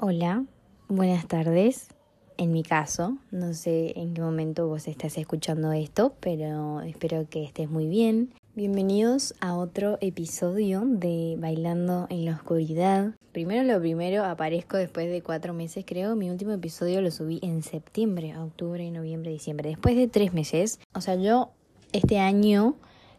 Hola, buenas tardes. En mi caso, no sé en qué momento vos estás escuchando esto, pero espero que estés muy bien. Bienvenidos a otro episodio de Bailando en la Oscuridad. Primero lo primero, aparezco después de cuatro meses, creo. Mi último episodio lo subí en septiembre, octubre, noviembre, diciembre. Después de tres meses. O sea, yo este año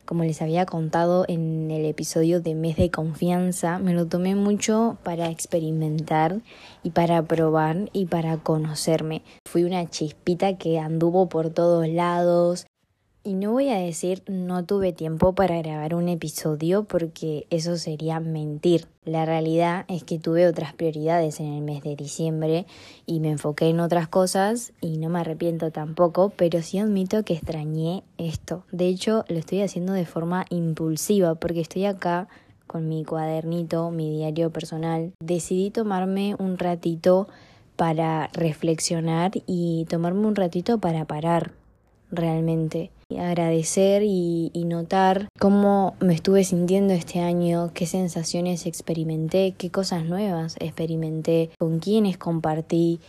como les había contado en el episodio de mes de confianza, me lo tomé mucho para experimentar y para probar y para conocerme. Fui una chispita que anduvo por todos lados, y no voy a decir no tuve tiempo para grabar un episodio porque eso sería mentir. La realidad es que tuve otras prioridades en el mes de diciembre y me enfoqué en otras cosas y no me arrepiento tampoco, pero sí admito que extrañé esto. De hecho, lo estoy haciendo de forma impulsiva porque estoy acá con mi cuadernito, mi diario personal. Decidí tomarme un ratito para reflexionar y tomarme un ratito para parar realmente. Agradecer y, notar cómo me estuve sintiendo este año, qué sensaciones experimenté, qué cosas nuevas experimenté, con quiénes compartí.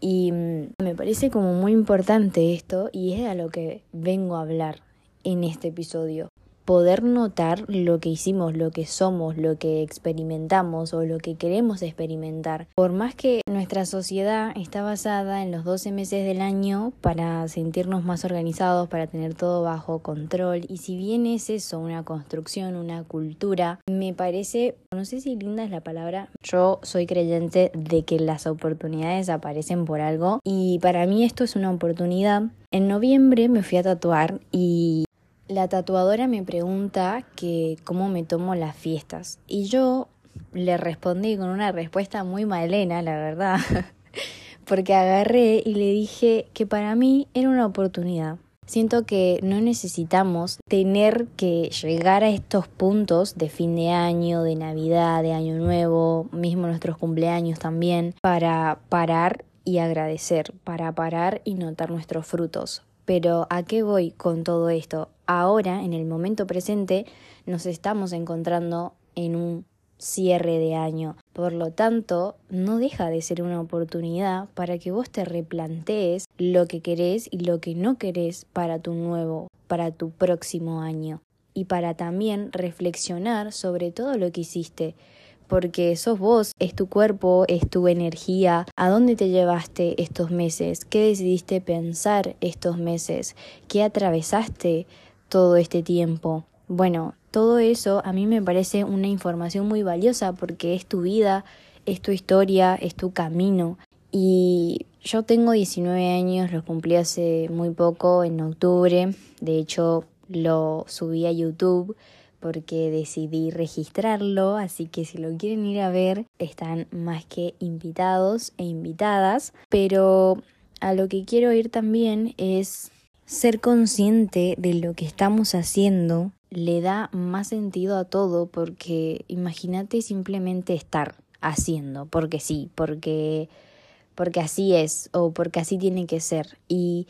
Y mm, me parece como muy importante esto y es a lo que vengo a hablar en este episodio poder notar lo que hicimos, lo que somos, lo que experimentamos o lo que queremos experimentar. Por más que nuestra sociedad está basada en los 12 meses del año para sentirnos más organizados, para tener todo bajo control, y si bien es eso, una construcción, una cultura, me parece, no sé si linda es la palabra, yo soy creyente de que las oportunidades aparecen por algo y para mí esto es una oportunidad. En noviembre me fui a tatuar y la tatuadora me pregunta que cómo me tomo las fiestas y yo le respondí con una respuesta muy malena, la verdad, porque agarré y le dije que para mí era una oportunidad. Siento que no necesitamos tener que llegar a estos puntos de fin de año, de Navidad, de Año Nuevo, mismo nuestros cumpleaños también, para parar y agradecer, para parar y notar nuestros frutos. Pero ¿a qué voy con todo esto? ahora, en el momento presente, nos estamos encontrando en un cierre de año. Por lo tanto, no deja de ser una oportunidad para que vos te replantees lo que querés y lo que no querés para tu nuevo, para tu próximo año. Y para también reflexionar sobre todo lo que hiciste, porque sos vos, es tu cuerpo, es tu energía, a dónde te llevaste estos meses, qué decidiste pensar estos meses, qué atravesaste todo este tiempo. Bueno, todo eso a mí me parece una información muy valiosa porque es tu vida, es tu historia, es tu camino. Y yo tengo 19 años, lo cumplí hace muy poco, en octubre. De hecho, lo subí a YouTube porque decidí registrarlo, así que si lo quieren ir a ver, están más que invitados e invitadas. Pero a lo que quiero ir también es ser consciente de lo que estamos haciendo le da más sentido a todo porque imagínate simplemente estar haciendo, porque sí, porque porque así es o porque así tiene que ser. Y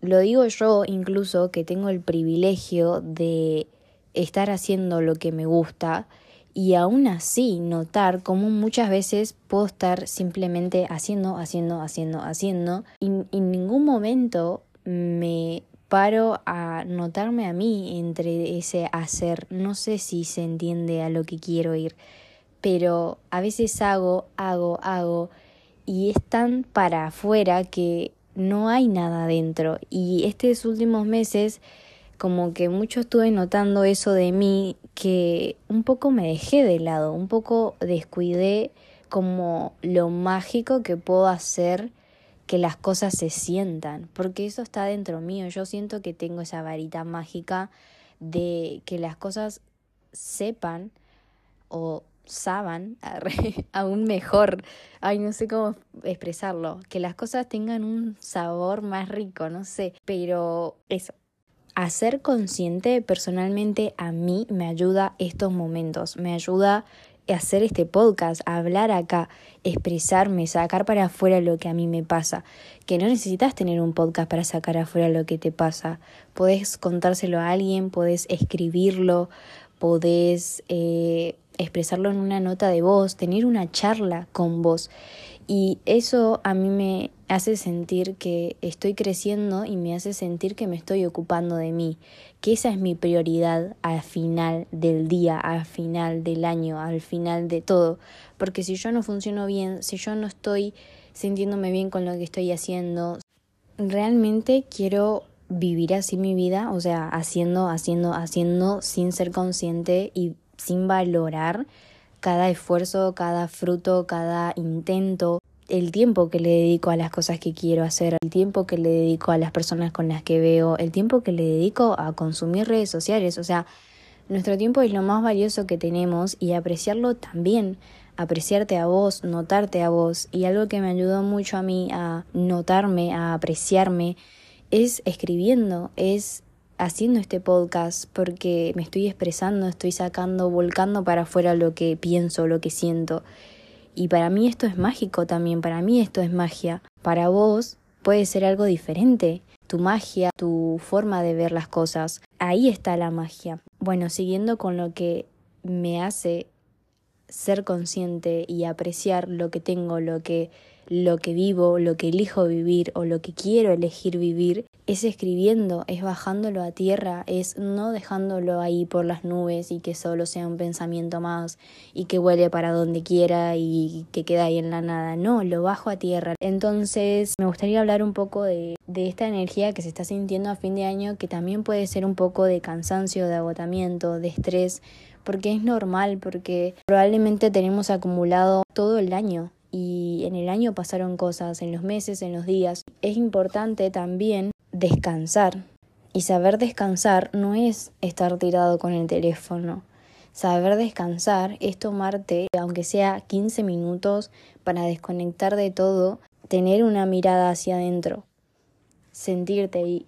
lo digo yo incluso que tengo el privilegio de estar haciendo lo que me gusta y aún así notar cómo muchas veces puedo estar simplemente haciendo, haciendo, haciendo, haciendo y en ningún momento me paro a notarme a mí entre ese hacer. No sé si se entiende a lo que quiero ir, pero a veces hago, hago, hago y es tan para afuera que no hay nada dentro. Y estos últimos meses como que mucho estuve notando eso de mí que un poco me dejé de lado, un poco descuidé como lo mágico que puedo hacer que las cosas se sientan, porque eso está dentro mío. Yo siento que tengo esa varita mágica de que las cosas sepan o saban aún mejor. Ay, no sé cómo expresarlo. Que las cosas tengan un sabor más rico, no sé. Pero eso. Hacer consciente personalmente a mí me ayuda estos momentos. Me ayuda hacer este podcast, hablar acá, expresarme, sacar para afuera lo que a mí me pasa. Que no necesitas tener un podcast para sacar afuera lo que te pasa. Podés contárselo a alguien, podés escribirlo, podés eh, expresarlo en una nota de voz, tener una charla con vos. Y eso a mí me hace sentir que estoy creciendo y me hace sentir que me estoy ocupando de mí, que esa es mi prioridad al final del día, al final del año, al final de todo. Porque si yo no funciono bien, si yo no estoy sintiéndome bien con lo que estoy haciendo, realmente quiero vivir así mi vida, o sea, haciendo, haciendo, haciendo sin ser consciente y sin valorar cada esfuerzo, cada fruto, cada intento, el tiempo que le dedico a las cosas que quiero hacer, el tiempo que le dedico a las personas con las que veo, el tiempo que le dedico a consumir redes sociales, o sea, nuestro tiempo es lo más valioso que tenemos y apreciarlo también, apreciarte a vos, notarte a vos y algo que me ayudó mucho a mí a notarme, a apreciarme, es escribiendo, es haciendo este podcast porque me estoy expresando, estoy sacando, volcando para afuera lo que pienso, lo que siento. Y para mí esto es mágico también, para mí esto es magia. Para vos puede ser algo diferente, tu magia, tu forma de ver las cosas. Ahí está la magia. Bueno, siguiendo con lo que me hace ser consciente y apreciar lo que tengo, lo que lo que vivo, lo que elijo vivir o lo que quiero elegir vivir, es escribiendo, es bajándolo a tierra, es no dejándolo ahí por las nubes y que solo sea un pensamiento más y que vuele para donde quiera y que queda ahí en la nada. No, lo bajo a tierra. Entonces me gustaría hablar un poco de, de esta energía que se está sintiendo a fin de año, que también puede ser un poco de cansancio, de agotamiento, de estrés, porque es normal, porque probablemente tenemos acumulado todo el año y en el año pasaron cosas, en los meses, en los días. Es importante también descansar. Y saber descansar no es estar tirado con el teléfono. Saber descansar es tomarte, aunque sea 15 minutos, para desconectar de todo, tener una mirada hacia adentro, sentirte y,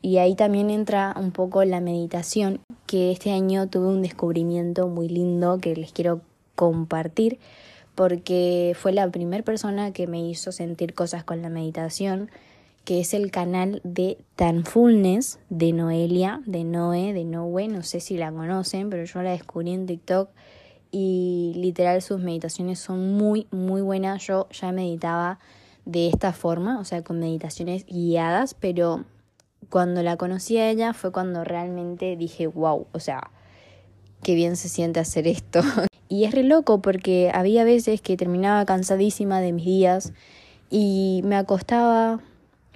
y ahí también entra un poco la meditación, que este año tuve un descubrimiento muy lindo que les quiero compartir porque fue la primera persona que me hizo sentir cosas con la meditación, que es el canal de Tanfulness de Noelia, de Noe, de Noe, no sé si la conocen, pero yo la descubrí en TikTok y literal sus meditaciones son muy, muy buenas. Yo ya meditaba de esta forma, o sea, con meditaciones guiadas, pero cuando la conocí a ella fue cuando realmente dije, wow, o sea, qué bien se siente hacer esto. Y es re loco porque había veces que terminaba cansadísima de mis días y me acostaba,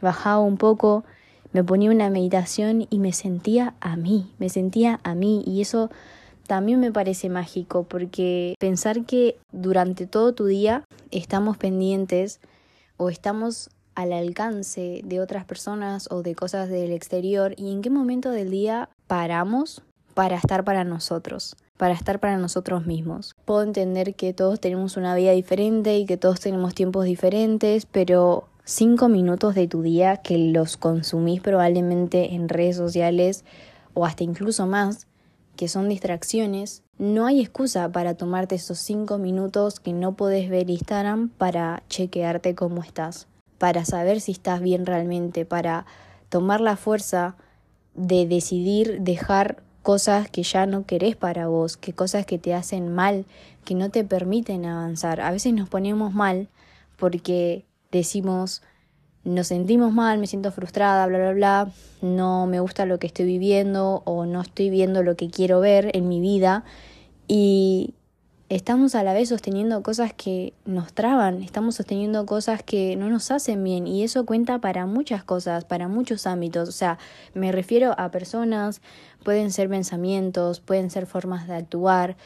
bajaba un poco, me ponía una meditación y me sentía a mí, me sentía a mí. Y eso también me parece mágico porque pensar que durante todo tu día estamos pendientes o estamos al alcance de otras personas o de cosas del exterior y en qué momento del día paramos para estar para nosotros para estar para nosotros mismos. Puedo entender que todos tenemos una vida diferente y que todos tenemos tiempos diferentes, pero cinco minutos de tu día que los consumís probablemente en redes sociales o hasta incluso más, que son distracciones, no hay excusa para tomarte esos cinco minutos que no podés ver Instagram para chequearte cómo estás, para saber si estás bien realmente, para tomar la fuerza de decidir dejar cosas que ya no querés para vos, que cosas que te hacen mal, que no te permiten avanzar. A veces nos ponemos mal porque decimos, nos sentimos mal, me siento frustrada, bla, bla, bla, no me gusta lo que estoy viviendo o no estoy viendo lo que quiero ver en mi vida y estamos a la vez sosteniendo cosas que nos traban, estamos sosteniendo cosas que no nos hacen bien y eso cuenta para muchas cosas, para muchos ámbitos. O sea, me refiero a personas, pueden ser pensamientos, pueden ser formas de actuar,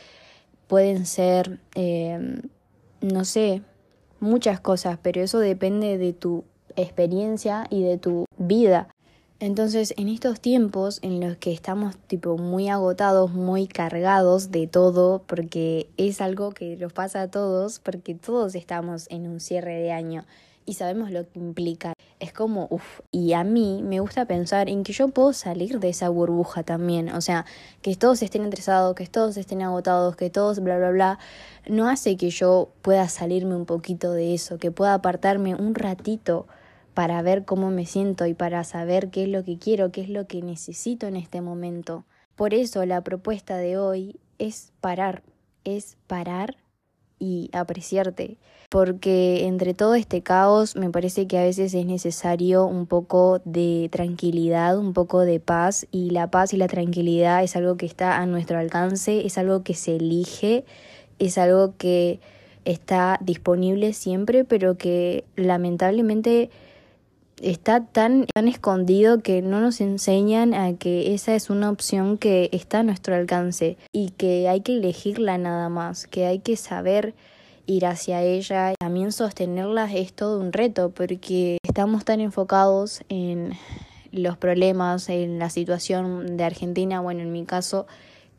pueden ser, eh, no sé, muchas cosas, pero eso depende de tu experiencia y de tu vida. Entonces, en estos tiempos en los que estamos tipo muy agotados, muy cargados de todo, porque es algo que nos pasa a todos, porque todos estamos en un cierre de año y sabemos lo que implica. Es como, uff, y a mí me gusta pensar en que yo puedo salir de esa burbuja también, o sea, que todos estén estresados, que todos estén agotados, que todos bla, bla, bla, no hace que yo pueda salirme un poquito de eso, que pueda apartarme un ratito para ver cómo me siento y para saber qué es lo que quiero, qué es lo que necesito en este momento. Por eso la propuesta de hoy es parar, es parar y apreciarte. Porque entre todo este caos me parece que a veces es necesario un poco de tranquilidad, un poco de paz y la paz y la tranquilidad es algo que está a nuestro alcance, es algo que se elige, es algo que está disponible siempre, pero que lamentablemente está tan, tan escondido que no nos enseñan a que esa es una opción que está a nuestro alcance y que hay que elegirla nada más, que hay que saber ir hacia ella. También sostenerla es todo un reto porque estamos tan enfocados en los problemas, en la situación de Argentina, bueno, en mi caso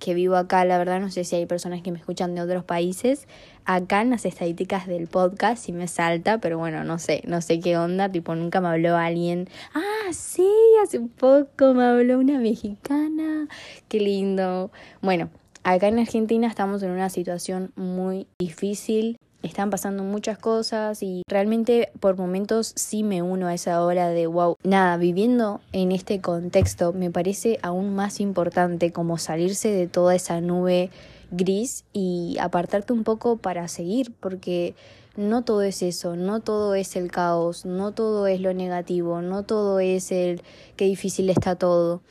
que vivo acá, la verdad no sé si hay personas que me escuchan de otros países. Acá en las estadísticas del podcast sí me salta, pero bueno, no sé, no sé qué onda, tipo nunca me habló alguien. Ah, sí, hace poco me habló una mexicana. Qué lindo. Bueno, acá en Argentina estamos en una situación muy difícil están pasando muchas cosas y realmente por momentos sí me uno a esa hora de wow. Nada, viviendo en este contexto me parece aún más importante como salirse de toda esa nube gris y apartarte un poco para seguir porque no todo es eso, no todo es el caos, no todo es lo negativo, no todo es el qué difícil está todo.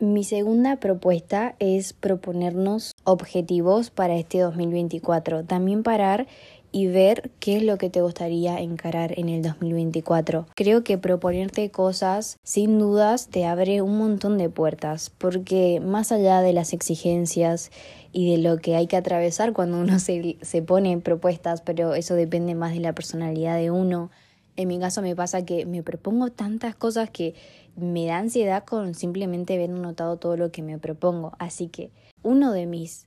Mi segunda propuesta es proponernos objetivos para este 2024. También parar y ver qué es lo que te gustaría encarar en el 2024. Creo que proponerte cosas sin dudas te abre un montón de puertas porque más allá de las exigencias y de lo que hay que atravesar cuando uno se, se pone propuestas, pero eso depende más de la personalidad de uno. En mi caso me pasa que me propongo tantas cosas que me da ansiedad con simplemente haber notado todo lo que me propongo. Así que uno de mis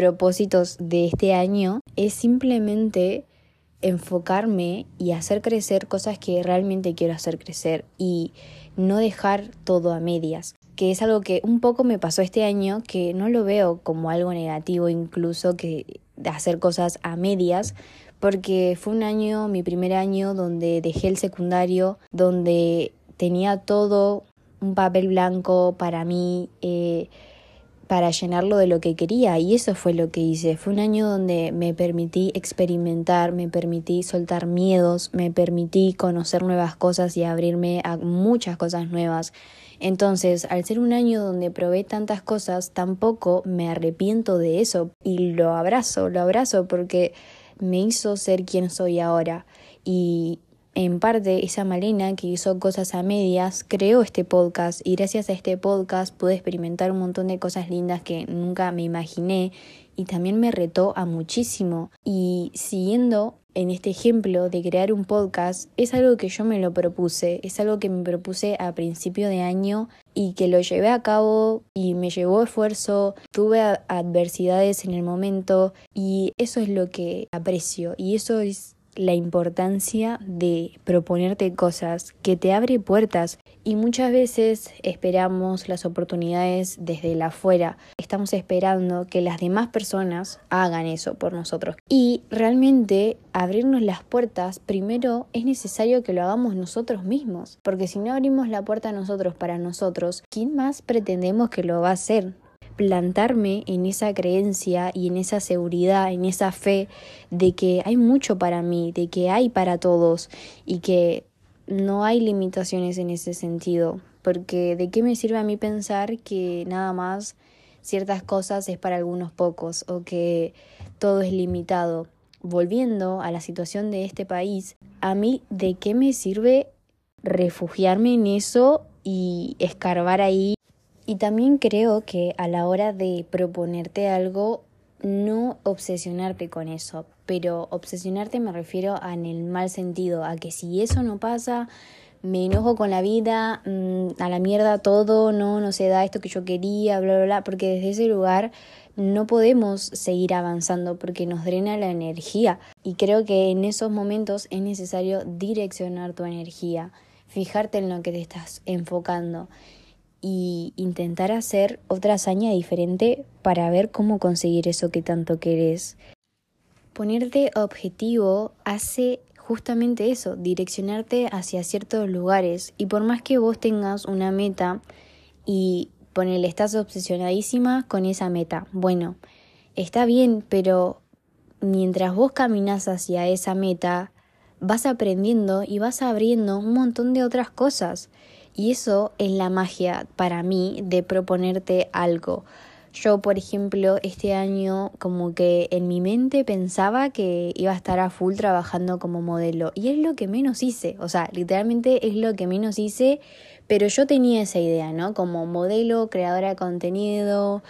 propósitos de este año es simplemente enfocarme y hacer crecer cosas que realmente quiero hacer crecer y no dejar todo a medias, que es algo que un poco me pasó este año, que no lo veo como algo negativo incluso que hacer cosas a medias, porque fue un año, mi primer año, donde dejé el secundario, donde tenía todo un papel blanco para mí. Eh, para llenarlo de lo que quería y eso fue lo que hice. Fue un año donde me permití experimentar, me permití soltar miedos, me permití conocer nuevas cosas y abrirme a muchas cosas nuevas. Entonces, al ser un año donde probé tantas cosas, tampoco me arrepiento de eso y lo abrazo, lo abrazo porque me hizo ser quien soy ahora. Y en parte esa Malena que hizo cosas a medias creó este podcast y gracias a este podcast pude experimentar un montón de cosas lindas que nunca me imaginé y también me retó a muchísimo. Y siguiendo en este ejemplo de crear un podcast es algo que yo me lo propuse, es algo que me propuse a principio de año y que lo llevé a cabo y me llevó esfuerzo, tuve adversidades en el momento y eso es lo que aprecio y eso es la importancia de proponerte cosas que te abre puertas y muchas veces esperamos las oportunidades desde la afuera. Estamos esperando que las demás personas hagan eso por nosotros. Y realmente abrirnos las puertas, primero es necesario que lo hagamos nosotros mismos, porque si no abrimos la puerta nosotros para nosotros, ¿quién más pretendemos que lo va a hacer? Plantarme en esa creencia y en esa seguridad, en esa fe de que hay mucho para mí, de que hay para todos y que no hay limitaciones en ese sentido, porque de qué me sirve a mí pensar que nada más ciertas cosas es para algunos pocos o que todo es limitado. Volviendo a la situación de este país, a mí de qué me sirve refugiarme en eso y escarbar ahí y también creo que a la hora de proponerte algo, no obsesionarte con eso, pero obsesionarte me refiero en el mal sentido, a que si eso no pasa, me enojo con la vida, mm, a la mierda todo, no, no se da esto que yo quería, bla, bla, bla, porque desde ese lugar no podemos seguir avanzando porque nos drena la energía. Y creo que en esos momentos es necesario direccionar tu energía, fijarte en lo que te estás enfocando y intentar hacer otra hazaña diferente para ver cómo conseguir eso que tanto querés. Ponerte objetivo hace justamente eso, direccionarte hacia ciertos lugares y por más que vos tengas una meta y ponele, estás obsesionadísima con esa meta, bueno, está bien, pero mientras vos caminas hacia esa meta, vas aprendiendo y vas abriendo un montón de otras cosas. Y eso es la magia para mí de proponerte algo. Yo, por ejemplo, este año como que en mi mente pensaba que iba a estar a full trabajando como modelo. Y es lo que menos hice, o sea, literalmente es lo que menos hice, pero yo tenía esa idea, ¿no? Como modelo, creadora de contenido.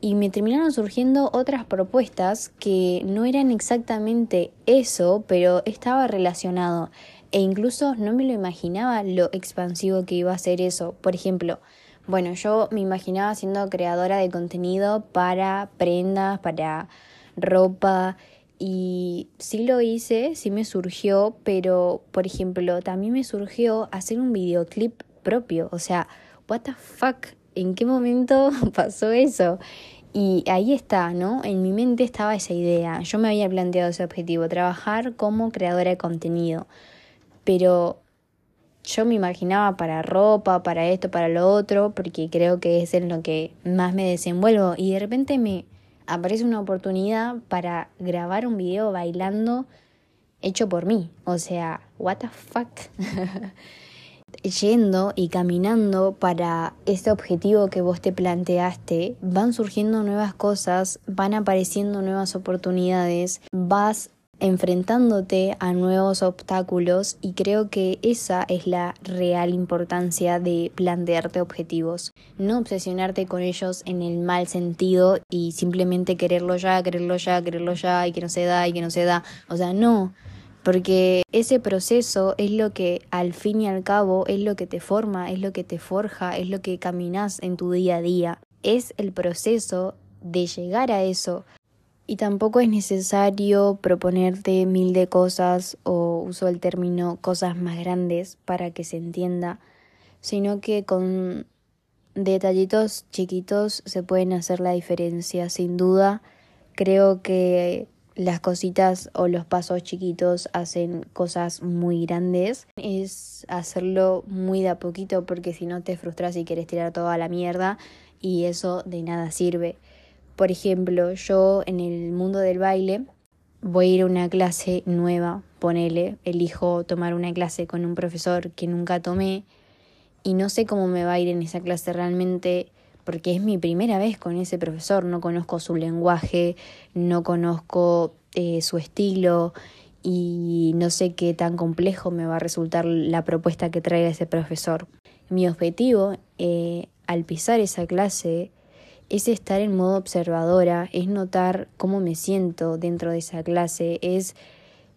Y me terminaron surgiendo otras propuestas que no eran exactamente eso, pero estaba relacionado e incluso no me lo imaginaba lo expansivo que iba a ser eso. Por ejemplo, bueno, yo me imaginaba siendo creadora de contenido para prendas, para ropa y sí lo hice, sí me surgió, pero por ejemplo, también me surgió hacer un videoclip propio, o sea, what the fuck, ¿en qué momento pasó eso? Y ahí está, ¿no? En mi mente estaba esa idea. Yo me había planteado ese objetivo, trabajar como creadora de contenido. Pero yo me imaginaba para ropa, para esto, para lo otro, porque creo que es en lo que más me desenvuelvo. Y de repente me aparece una oportunidad para grabar un video bailando hecho por mí. O sea, what the fuck. Yendo y caminando para ese objetivo que vos te planteaste, van surgiendo nuevas cosas, van apareciendo nuevas oportunidades, vas enfrentándote a nuevos obstáculos y creo que esa es la real importancia de plantearte objetivos. No obsesionarte con ellos en el mal sentido y simplemente quererlo ya, quererlo ya, quererlo ya y que no se da y que no se da. O sea, no. Porque ese proceso es lo que al fin y al cabo es lo que te forma, es lo que te forja, es lo que caminas en tu día a día. Es el proceso de llegar a eso. Y tampoco es necesario proponerte mil de cosas o uso el término cosas más grandes para que se entienda, sino que con detallitos chiquitos se pueden hacer la diferencia. Sin duda, creo que las cositas o los pasos chiquitos hacen cosas muy grandes. Es hacerlo muy de a poquito porque si no te frustras y quieres tirar toda la mierda y eso de nada sirve. Por ejemplo, yo en el mundo del baile voy a ir a una clase nueva, ponele, elijo tomar una clase con un profesor que nunca tomé y no sé cómo me va a ir en esa clase realmente porque es mi primera vez con ese profesor, no conozco su lenguaje, no conozco eh, su estilo y no sé qué tan complejo me va a resultar la propuesta que traiga ese profesor. Mi objetivo eh, al pisar esa clase es estar en modo observadora, es notar cómo me siento dentro de esa clase, es,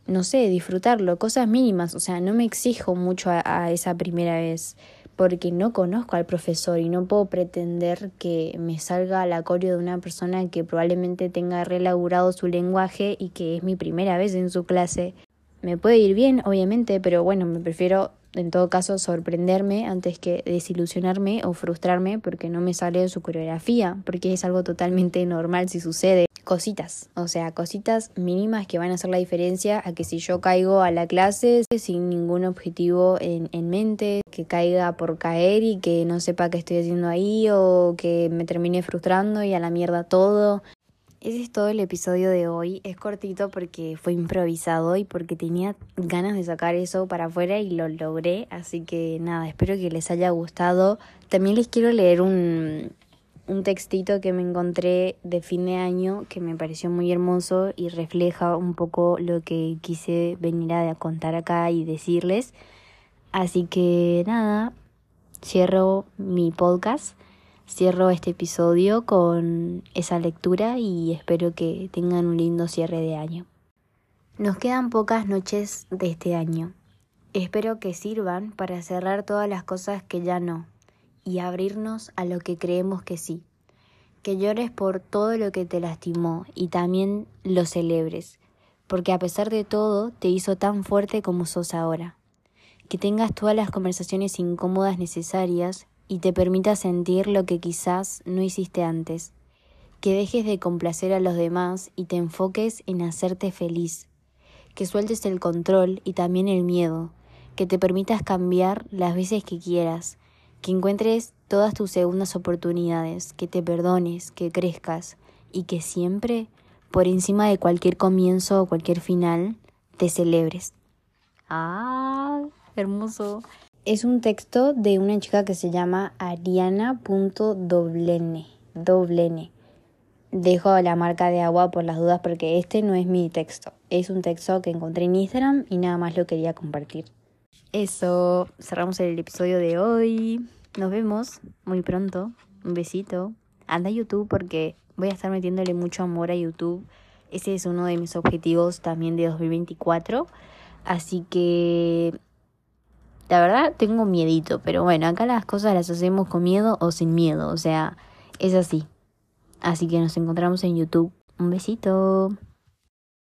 no sé, disfrutarlo, cosas mínimas, o sea, no me exijo mucho a, esa primera vez porque no conozco al profesor y no puedo pretender que me salga la coreo de una persona que probablemente tenga relaburado su lenguaje y que es mi primera vez en su clase. Me puede ir bien, obviamente, pero bueno, me prefiero en todo caso sorprenderme antes que desilusionarme o frustrarme porque no me sale su coreografía, porque es algo totalmente normal si sucede. Cositas, o sea, cositas mínimas que van a hacer la diferencia a que si yo caigo a la clase sin ningún objetivo en, en mente, que caiga por caer y que no sepa qué estoy haciendo ahí o que me termine frustrando y a la mierda todo. Ese es todo el episodio de hoy. Es cortito porque fue improvisado y porque tenía ganas de sacar eso para afuera y lo logré. Así que nada, espero que les haya gustado. También les quiero leer un, un textito que me encontré de fin de año que me pareció muy hermoso y refleja un poco lo que quise venir a contar acá y decirles. Así que nada, cierro mi podcast. Cierro este episodio con esa lectura y espero que tengan un lindo cierre de año. Nos quedan pocas noches de este año. Espero que sirvan para cerrar todas las cosas que ya no y abrirnos a lo que creemos que sí. Que llores por todo lo que te lastimó y también lo celebres, porque a pesar de todo te hizo tan fuerte como sos ahora. Que tengas todas las conversaciones incómodas necesarias y te permita sentir lo que quizás no hiciste antes, que dejes de complacer a los demás y te enfoques en hacerte feliz, que sueltes el control y también el miedo, que te permitas cambiar las veces que quieras, que encuentres todas tus segundas oportunidades, que te perdones, que crezcas y que siempre por encima de cualquier comienzo o cualquier final, te celebres. Ah, hermoso. Es un texto de una chica que se llama Ariana.doblene. Doblene. Dejo la marca de agua por las dudas porque este no es mi texto. Es un texto que encontré en Instagram y nada más lo quería compartir. Eso, cerramos el episodio de hoy. Nos vemos muy pronto. Un besito. Anda a YouTube porque voy a estar metiéndole mucho amor a YouTube. Ese es uno de mis objetivos también de 2024. Así que la verdad tengo miedito, pero bueno, acá las cosas las hacemos con miedo o sin miedo, o sea, es así. Así que nos encontramos en YouTube. Un besito.